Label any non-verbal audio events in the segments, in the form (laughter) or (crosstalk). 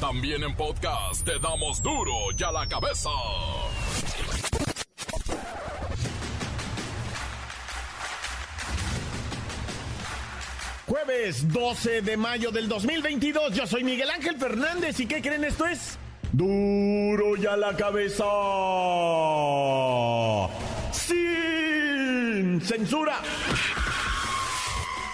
También en podcast te damos duro y a la cabeza. Jueves 12 de mayo del 2022, yo soy Miguel Ángel Fernández y ¿qué creen esto es? Duro y a la cabeza. Sin censura.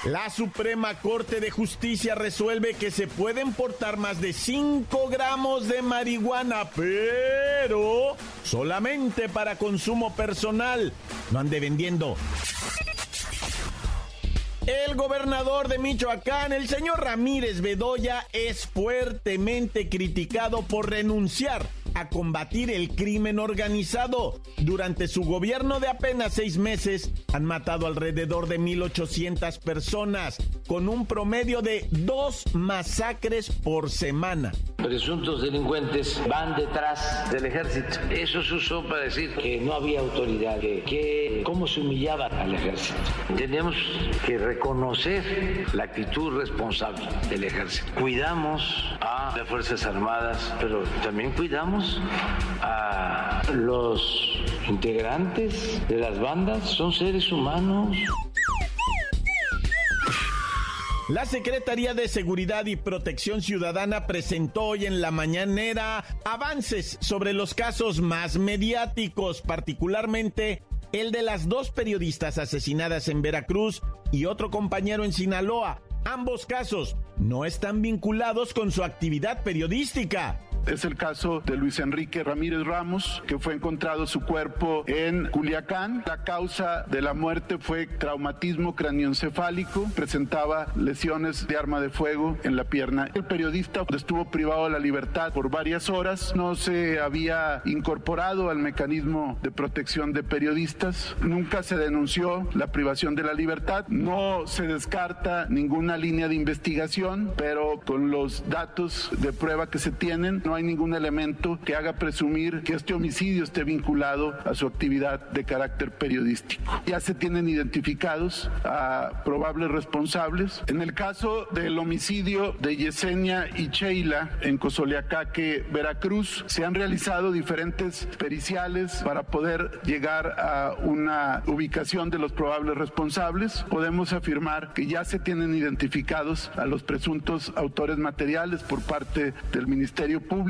La Suprema Corte de Justicia resuelve que se pueden portar más de 5 gramos de marihuana, pero solamente para consumo personal. No ande vendiendo. El gobernador de Michoacán, el señor Ramírez Bedoya, es fuertemente criticado por renunciar a combatir el crimen organizado. Durante su gobierno de apenas seis meses han matado alrededor de 1.800 personas, con un promedio de dos masacres por semana. Presuntos delincuentes van detrás del ejército. Eso se usó para decir que no había autoridad, que, cómo se humillaba al ejército. Tenemos que reconocer la actitud responsable del ejército. Cuidamos a las Fuerzas Armadas, pero también cuidamos a los integrantes de las bandas, son seres humanos. La Secretaría de Seguridad y Protección Ciudadana presentó hoy en la mañanera avances sobre los casos más mediáticos, particularmente el de las dos periodistas asesinadas en Veracruz y otro compañero en Sinaloa. Ambos casos no están vinculados con su actividad periodística. Es el caso de Luis Enrique Ramírez Ramos, que fue encontrado su cuerpo en Culiacán. La causa de la muerte fue traumatismo craneoencefálico, presentaba lesiones de arma de fuego en la pierna. El periodista estuvo privado de la libertad por varias horas, no se había incorporado al mecanismo de protección de periodistas, nunca se denunció la privación de la libertad, no se descarta ninguna línea de investigación, pero con los datos de prueba que se tienen, no hay ningún elemento que haga presumir que este homicidio esté vinculado a su actividad de carácter periodístico. Ya se tienen identificados a probables responsables. En el caso del homicidio de Yesenia y Sheila en Cozoleacaque, Veracruz, se han realizado diferentes periciales para poder llegar a una ubicación de los probables responsables. Podemos afirmar que ya se tienen identificados a los presuntos autores materiales por parte del Ministerio Público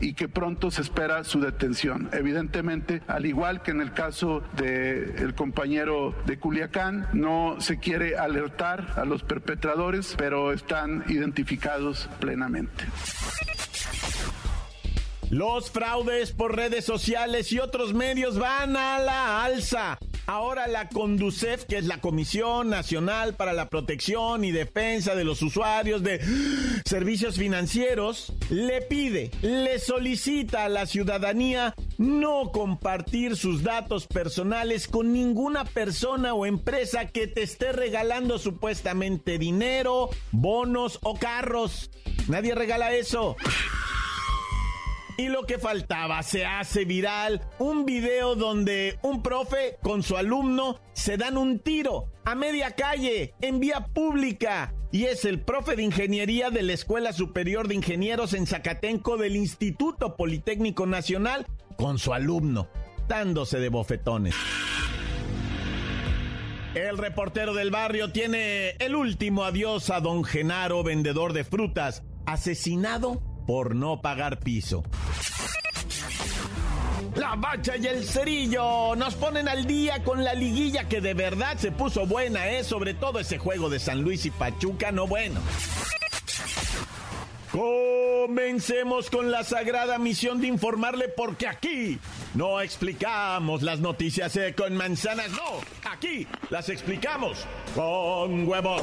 y que pronto se espera su detención. Evidentemente, al igual que en el caso del compañero de Culiacán, no se quiere alertar a los perpetradores, pero están identificados plenamente. Los fraudes por redes sociales y otros medios van a la alza. Ahora la CONDUCEF, que es la Comisión Nacional para la Protección y Defensa de los Usuarios de Servicios Financieros, le pide, le solicita a la ciudadanía no compartir sus datos personales con ninguna persona o empresa que te esté regalando supuestamente dinero, bonos o carros. Nadie regala eso. Y lo que faltaba, se hace viral un video donde un profe con su alumno se dan un tiro a media calle, en vía pública. Y es el profe de ingeniería de la Escuela Superior de Ingenieros en Zacatenco del Instituto Politécnico Nacional con su alumno, dándose de bofetones. El reportero del barrio tiene el último adiós a don Genaro, vendedor de frutas, asesinado por no pagar piso. La bacha y el cerillo nos ponen al día con la liguilla que de verdad se puso buena, ¿eh? Sobre todo ese juego de San Luis y Pachuca, no bueno. Comencemos con la sagrada misión de informarle porque aquí no explicamos las noticias eh, con manzanas, no, aquí las explicamos con huevos.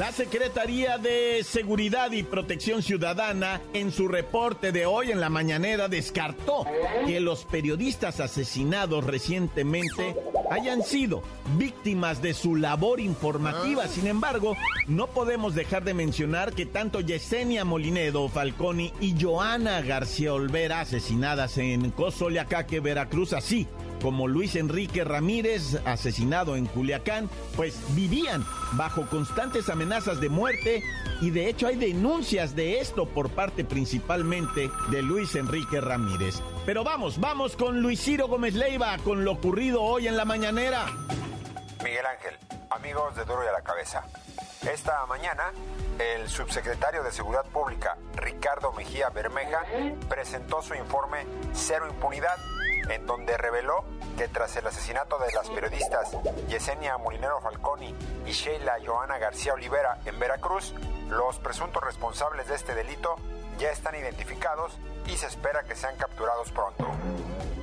La Secretaría de Seguridad y Protección Ciudadana en su reporte de hoy en la mañanera descartó que los periodistas asesinados recientemente hayan sido víctimas de su labor informativa. Sin embargo, no podemos dejar de mencionar que tanto Yesenia Molinedo Falconi y Joana García Olvera, asesinadas en Cozoleacaque, Veracruz, así como Luis Enrique Ramírez, asesinado en Culiacán, pues vivían bajo constantes amenazas de muerte y de hecho hay denuncias de esto por parte principalmente de Luis Enrique Ramírez. Pero vamos, vamos con Luis Ciro Gómez Leiva, con lo ocurrido hoy en la mañanera. Miguel Ángel, amigos de Duro y a la Cabeza. Esta mañana, el subsecretario de Seguridad Pública, Ricardo Mejía Bermeja, presentó su informe Cero Impunidad en donde reveló que tras el asesinato de las periodistas Yesenia Molinero Falconi y Sheila Joana García Olivera en Veracruz, los presuntos responsables de este delito ya están identificados y se espera que sean capturados pronto.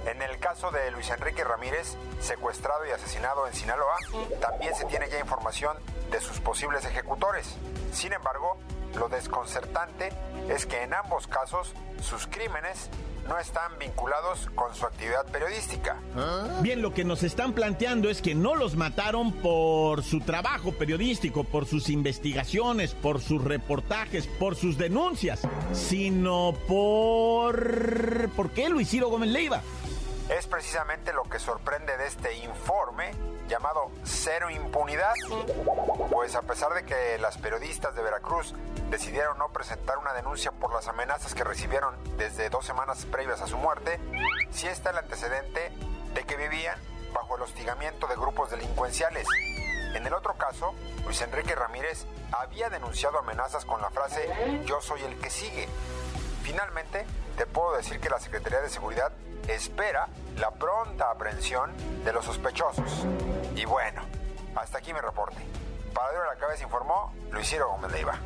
En el caso de Luis Enrique Ramírez, secuestrado y asesinado en Sinaloa, también se tiene ya información de sus posibles ejecutores. Sin embargo, lo desconcertante es que en ambos casos sus crímenes no están vinculados con su actividad periodística. Bien, lo que nos están planteando es que no los mataron por su trabajo periodístico, por sus investigaciones, por sus reportajes, por sus denuncias, sino por... ¿Por qué Luis Ciro Gómez Leiva? Es precisamente lo que sorprende de este informe llamado Cero Impunidad, pues a pesar de que las periodistas de Veracruz decidieron no presentar una denuncia por las amenazas que recibieron desde dos semanas previas a su muerte, sí está el antecedente de que vivían bajo el hostigamiento de grupos delincuenciales. En el otro caso, Luis Enrique Ramírez había denunciado amenazas con la frase Yo soy el que sigue. Finalmente, te puedo decir que la Secretaría de Seguridad espera la pronta aprehensión de los sospechosos. Y bueno, hasta aquí mi reporte. Para de la Cabeza informó Luis Ciro Gómez Leiva.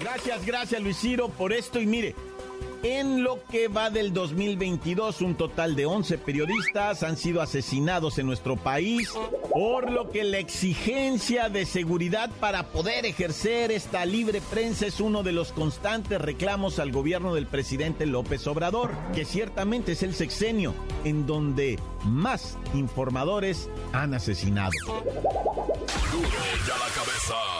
Gracias, gracias Luis Ciro por esto y mire, en lo que va del 2022, un total de 11 periodistas han sido asesinados en nuestro país, por lo que la exigencia de seguridad para poder ejercer esta libre prensa es uno de los constantes reclamos al gobierno del presidente López Obrador, que ciertamente es el sexenio en donde más informadores han asesinado. Duro ya la cabeza.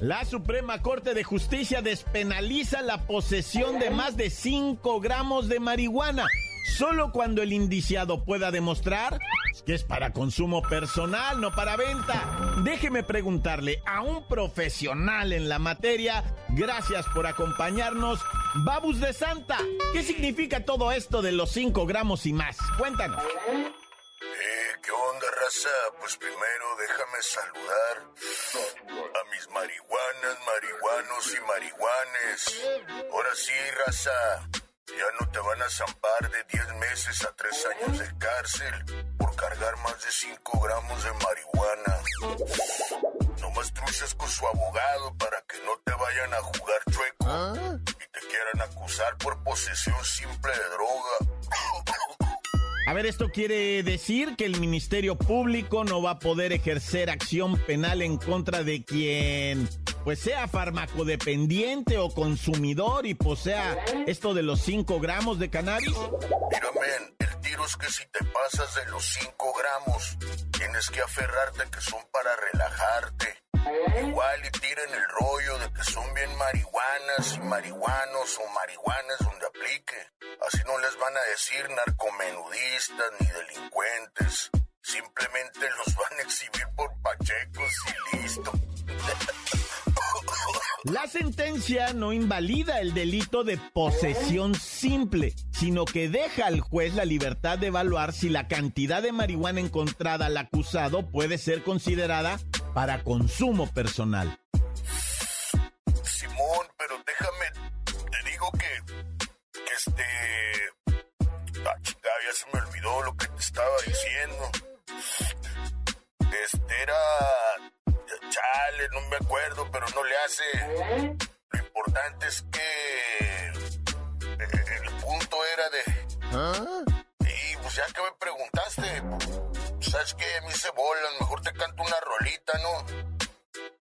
La Suprema Corte de Justicia despenaliza la posesión de más de 5 gramos de marihuana, solo cuando el indiciado pueda demostrar que es para consumo personal, no para venta. Déjeme preguntarle a un profesional en la materia, gracias por acompañarnos, Babus de Santa, ¿qué significa todo esto de los 5 gramos y más? Cuéntanos. ¿Qué onda, raza? Pues primero déjame saludar a mis marihuanas, marihuanos y marihuanes. Ahora sí, raza. Ya no te van a zampar de 10 meses a 3 años de cárcel por cargar más de 5 gramos de marihuana. Nomás truchas con su abogado para que no te vayan a jugar chueco y te quieran acusar por posesión simple de droga. A ver, esto quiere decir que el Ministerio Público no va a poder ejercer acción penal en contra de quien pues sea farmacodependiente o consumidor y posea esto de los 5 gramos de cannabis. Mira, men, el tiro es que si te pasas de los 5 gramos, tienes que aferrarte que son para relajarte. Igual y tiren el rollo de que son bien marihuanas y marihuanos o marihuanas donde aplique. Así no les van a decir narcomenudistas ni delincuentes. Simplemente los van a exhibir por pachecos y listo. La sentencia no invalida el delito de posesión simple, sino que deja al juez la libertad de evaluar si la cantidad de marihuana encontrada al acusado puede ser considerada para consumo personal. Simón, pero déjame, te digo que, que este... Ah, chingada, ya se me olvidó lo que te estaba diciendo. Este era... Chale, no me acuerdo, pero no le hace. Lo importante es que... eh, El punto era de... Y ¿Sabes qué? A mí se mejor te canto una rolita, ¿no?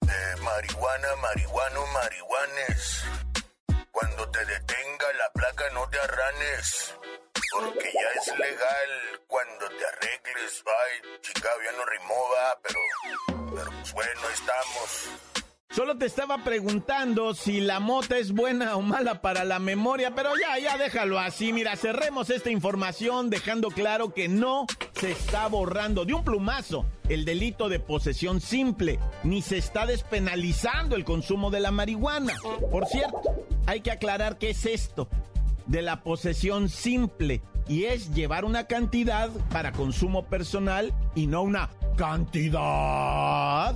De marihuana, marihuano, marihuanes. Cuando te detenga la placa no te arranes. Porque ya es legal cuando te arregles. Ay, chica, ya no rimó, pero, pero pues bueno, ahí estamos. Solo te estaba preguntando si la mota es buena o mala para la memoria, pero ya, ya déjalo así. Mira, cerremos esta información dejando claro que no se está borrando de un plumazo el delito de posesión simple, ni se está despenalizando el consumo de la marihuana. Por cierto, hay que aclarar qué es esto de la posesión simple y es llevar una cantidad para consumo personal y no una cantidad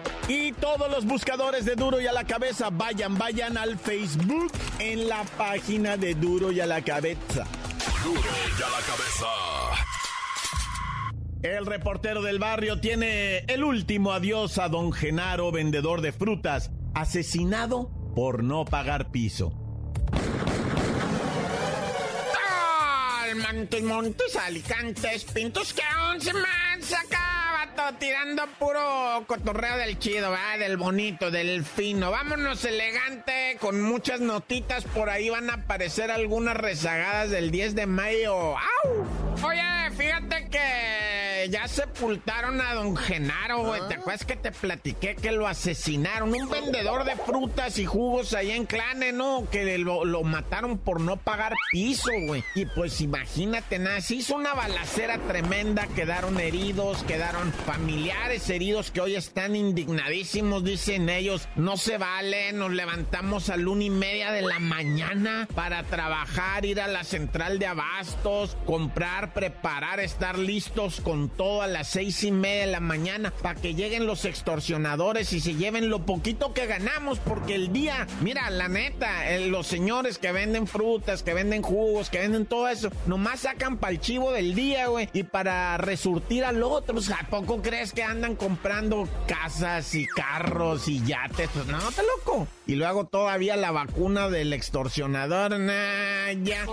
Y todos los buscadores de Duro y a la Cabeza, vayan, vayan al Facebook en la página de Duro y a la Cabeza. Duro y a la Cabeza. El reportero del barrio tiene el último adiós a don Genaro, vendedor de frutas, asesinado por no pagar piso. Montes, montes, alicantes, pintos que aún se me han sacado, tirando puro cotorreo del chido, del bonito, del fino. Vámonos elegante, con muchas notitas, por ahí van a aparecer algunas rezagadas del 10 de mayo. ¡Au! Ya sepultaron a don Genaro, güey. ¿Te acuerdas que te platiqué que lo asesinaron? Un vendedor de frutas y jugos ahí en Clane, ¿no? Que lo, lo mataron por no pagar piso, güey. Y pues imagínate, nada, se hizo una balacera tremenda, quedaron heridos, quedaron familiares heridos que hoy están indignadísimos, dicen ellos. No se vale, nos levantamos a la una y media de la mañana para trabajar, ir a la central de abastos, comprar, preparar, estar listos con todo a las seis y media de la mañana para que lleguen los extorsionadores y se lleven lo poquito que ganamos, porque el día, mira, la neta, los señores que venden frutas, que venden jugos, que venden todo eso, nomás sacan para el chivo del día, güey, y para resurtir al otro. O sea, ¿A poco crees que andan comprando casas y carros y yates? Pues no, te loco. Y luego todavía la vacuna del extorsionador, nah, ya.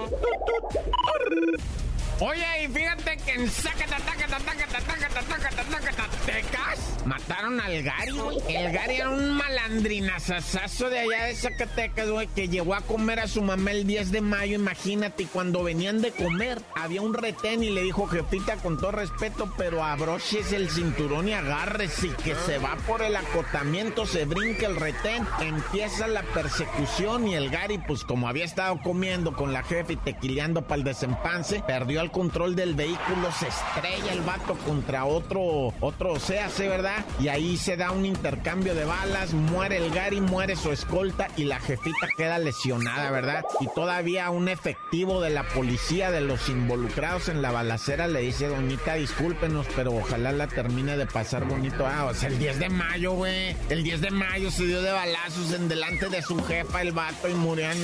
Oye, y fíjate que en Zacatecas mataron al Gary, güey. El Gary era un malandrinazazazo de allá de Zacatecas, güey, que llegó a comer a su mamá el 10 de mayo, imagínate, cuando venían de comer, había un retén y le dijo, jefita, con todo respeto, pero abroches el cinturón y agárrese, que se va por el acotamiento, se brinca el retén, empieza la persecución y el Gary, pues como había estado comiendo con la jefa y tequileando para el desempance, perdió el control del vehículo, se estrella el vato contra otro, otro hace ¿verdad? Y ahí se da un intercambio de balas, muere el Gary, muere su escolta y la jefita queda lesionada, ¿verdad? Y todavía un efectivo de la policía de los involucrados en la balacera le dice, doñita, discúlpenos, pero ojalá la termine de pasar bonito. Ah, o sea, el 10 de mayo, güey. El 10 de mayo se dio de balazos en delante de su jefa el vato y murió en...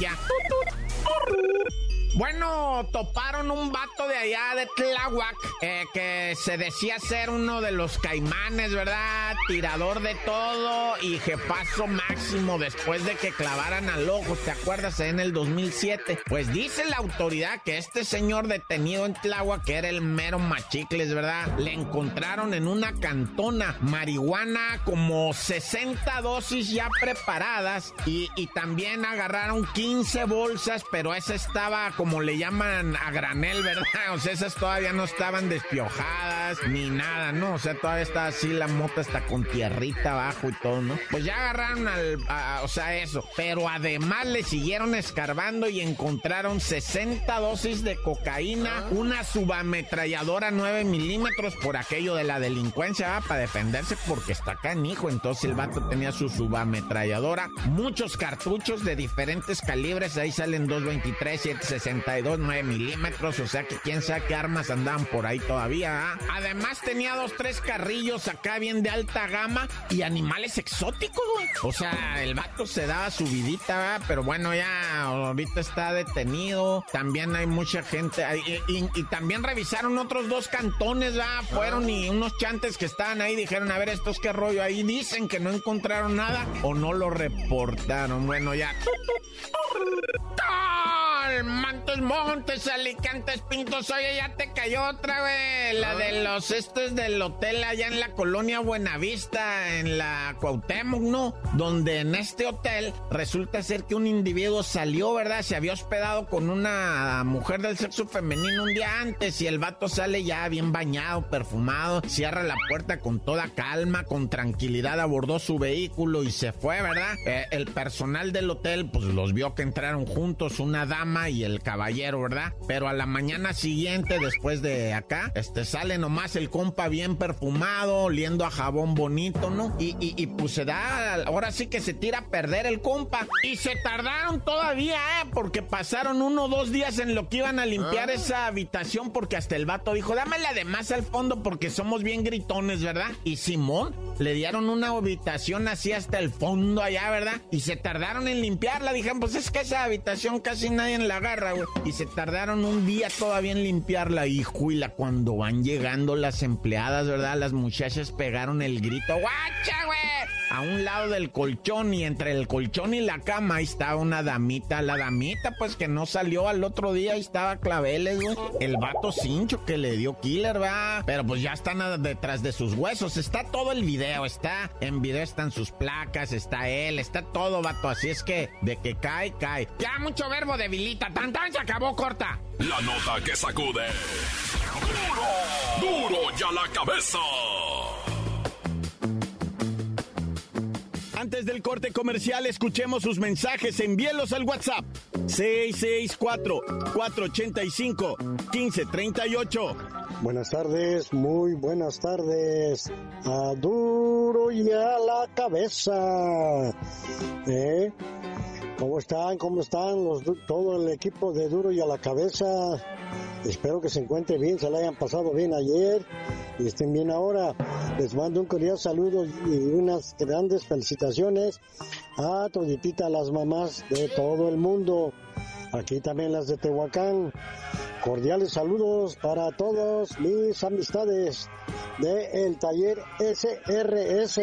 ya. Bueno, toparon un vato de allá de Tláhuac eh, que se decía ser uno de los caimanes, ¿verdad? Tirador de todo y jefazo máximo después de que clavaran al ojo, ¿te acuerdas? En el 2007. Pues dice la autoridad que este señor detenido en Tláhuac, que era el mero machicles, ¿verdad? Le encontraron en una cantona marihuana como 60 dosis ya preparadas y, y también agarraron 15 bolsas, pero esa estaba como le llaman a granel, ¿verdad? (laughs) O sea, esas todavía no estaban despiojadas ni nada, ¿no? O sea, todavía está así la mota está con tierrita abajo y todo, ¿no? Pues ya agarraron al, o sea, eso. Pero además le siguieron escarbando y encontraron 60 dosis de cocaína, una subametralladora 9 milímetros por aquello de la delincuencia, ¿va? para defenderse porque está canijo. Entonces el vato tenía su subametralladora, muchos cartuchos de diferentes calibres, ahí salen 223, 760 42 9 milímetros, o sea que quién sabe qué armas andaban por ahí todavía. ¿ah? Además tenía dos, tres carrillos acá bien de alta gama y animales exóticos, güey. O sea, el vato se daba su vidita, pero bueno, ya ahorita está detenido. También hay mucha gente, y, también revisaron otros dos cantones, ¿va? Fueron y unos chantes que estaban ahí dijeron, a ver, estos qué rollo ahí, dicen que no encontraron nada o no lo reportaron. Bueno, ya. Mantos, Montes, Alicantes, Pintos, oye, ya te cayó otra, vez La de los estos del hotel allá en la colonia Buenavista, en la Cuauhtémoc, ¿no? Donde en este hotel resulta ser que un individuo salió, ¿verdad? Se había hospedado con una mujer del sexo femenino un día antes y el vato sale ya bien bañado, perfumado, cierra la puerta con toda calma, con tranquilidad, abordó su vehículo y se fue, ¿verdad? Eh, el personal del hotel, pues los vio que entraron juntos, una dama y el caballero, ¿verdad? Pero a la mañana siguiente, después de acá, este sale nomás el compa bien perfumado, oliendo a jabón bonito, ¿no? Y, y, pues se da, ahora sí que se tira a perder el compa. Y se tardaron todavía, ¿eh? Porque pasaron uno o dos días en lo que iban a limpiar ah. esa habitación, porque hasta el vato dijo, dámela de más al fondo porque somos bien gritones, ¿verdad? Y Simón le dieron una habitación así hasta el fondo allá, ¿verdad? Y se tardaron en limpiarla. Dijeron, pues es que esa habitación casi nadie la agarra, güey. Y se tardaron un día todavía en limpiarla. Y juila, cuando van llegando las empleadas, ¿verdad? Las muchachas pegaron el grito, ¡guacha, güey! A un lado del colchón y entre el colchón y la cama ahí estaba una damita. La damita, pues que no salió al otro día, y estaba claveles, güey. El vato cincho que le dio killer, ¿verdad? Pero pues ya están detrás de sus huesos. Está todo el video está, en video están sus placas, está él, está todo, vato. Así es que de que cae, cae. Ya mucho verbo debilita, tan tan se acabó corta. La nota que sacude. Duro, duro ya la cabeza. Antes del corte comercial, escuchemos sus mensajes. Envíelos al WhatsApp 664-485-1538. Buenas tardes, muy buenas tardes. A duro y a la cabeza. ¿Eh? ¿Cómo están? ¿Cómo están los, todo el equipo de Duro y a la cabeza? Espero que se encuentren bien, se la hayan pasado bien ayer y estén bien ahora. Les mando un cordial saludo y unas grandes felicitaciones a toditita las mamás de todo el mundo. Aquí también las de Tehuacán. Cordiales saludos para todos mis amistades de el taller SRS,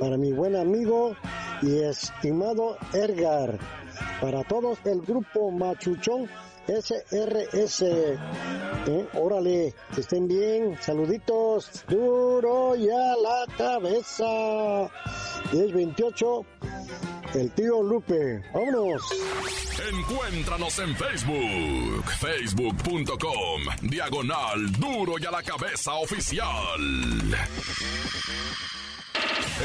para mi buen amigo y estimado Ergar, para todos el grupo Machuchón SRS. Eh, órale, que estén bien, saluditos, duro y a la cabeza. 1028 el tío Lupe. ¡Vámonos! Encuéntranos en Facebook, facebook.com, diagonal duro y a la cabeza oficial.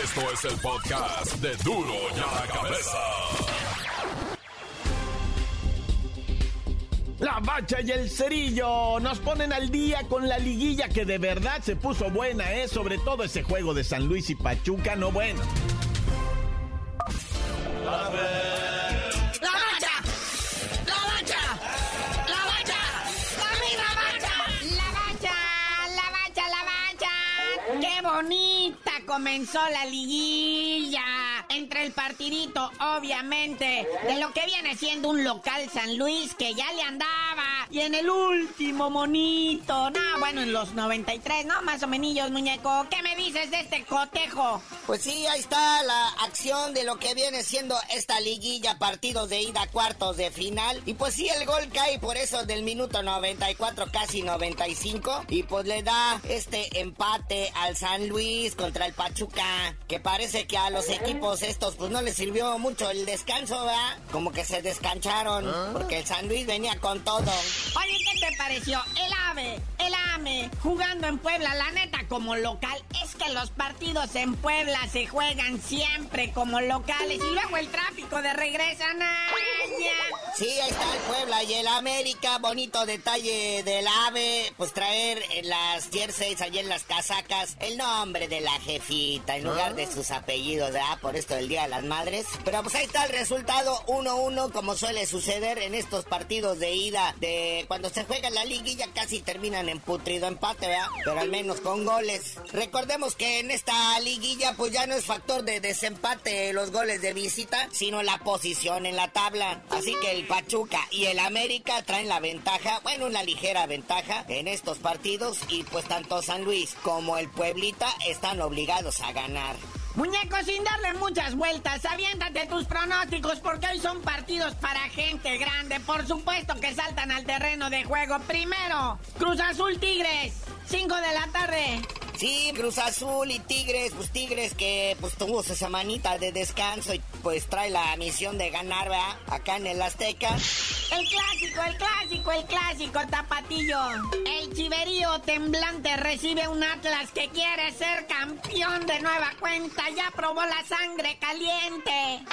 Esto es el podcast de duro y a la cabeza. La bacha y el cerillo nos ponen al día con la liguilla que de verdad se puso buena, ¿eh? Sobre todo ese juego de San Luis y Pachuca, no bueno. ¡La bacha! Comenzó la liguilla! Entre el partidito, obviamente, de lo que viene siendo un local San Luis que ya le andaba. Y en el último monito, no, bueno, en los 93, ¿no? Más o menos, muñeco. ¿Qué me dices de este cotejo? Pues sí, ahí está la acción de lo que viene siendo esta liguilla, partidos de ida, cuartos de final. Y pues sí, el gol cae por eso del minuto 94, casi 95. Y pues le da este empate al San Luis contra el Pachuca, que parece que a los equipos estos pues no les sirvió mucho el descanso, ¿verdad? Como que se descancharon, ah. porque el San Luis venía con todo. Oye, ¿qué te pareció? El AVE, el AME, jugando en Puebla, la neta, como local, es que los partidos en Puebla se juegan siempre como locales y luego el tráfico de regresan. ¡Ay, Muña. Sí, ahí está el Puebla y el América. Bonito detalle del AVE. Pues traer en las jerseys, allí en las casacas, el nombre de la jefita en lugar de sus apellidos, ¿verdad? Por esto del Día de las Madres. Pero pues ahí está el resultado 1-1, como suele suceder en estos partidos de ida. De cuando se juega la liguilla, casi terminan en putrido empate, ¿verdad? Pero al menos con goles. Recordemos que en esta liguilla, pues ya no es factor de desempate los goles de visita, sino la posición en la tabla. Así que el Pachuca y el América traen la ventaja, bueno, una ligera ventaja en estos partidos y pues tanto San Luis como el Pueblita están obligados a ganar. Muñeco, sin darle muchas vueltas, aviéntate tus pronósticos porque hoy son partidos para gente grande. Por supuesto que saltan al terreno de juego. Primero, Cruz Azul Tigres, 5 de la tarde. Sí, Cruz Azul y Tigres, pues Tigres que pues tuvo su semanita de descanso y pues trae la misión de ganar, ¿verdad? Acá en el Azteca. El clásico, el clásico, el clásico, tapatillo. El chiverío temblante recibe un Atlas que quiere ser campeón de nueva cuenta. Ya probó la sangre caliente.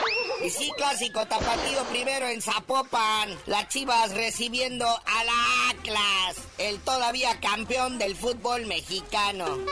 Y sí, clásico, tapatillo primero en Zapopan. Las chivas recibiendo al Atlas, el todavía campeón del fútbol mexicano.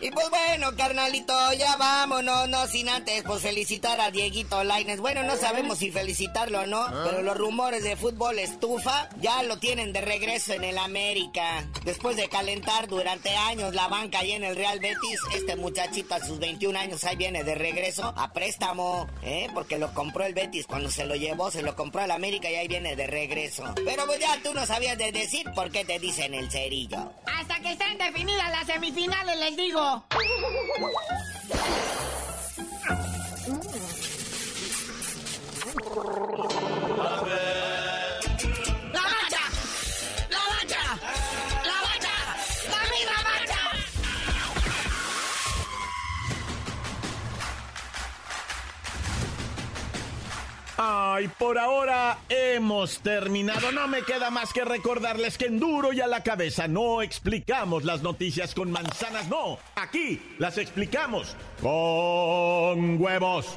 Y pues bueno, carnalito, ya vámonos, no sin antes pues felicitar a Dieguito Laines. Bueno, no sabemos si felicitarlo o no, pero los rumores de fútbol estufa ya lo tienen de regreso en el América. Después de calentar durante años la banca ahí en el Real Betis, este muchachito a sus 21 años ahí viene de regreso a préstamo, ¿eh? Porque lo compró el Betis cuando se lo llevó, se lo compró al América y ahí viene de regreso. Pero pues ya tú no sabías de decir por qué te dicen el cerillo. Hasta que estén definidas las semifinales, les digo. ¡La Ay, por ahora hemos terminado. No me queda más que recordarles que en duro y a la cabeza no explicamos las noticias con manzanas, no. Aquí las explicamos con huevos.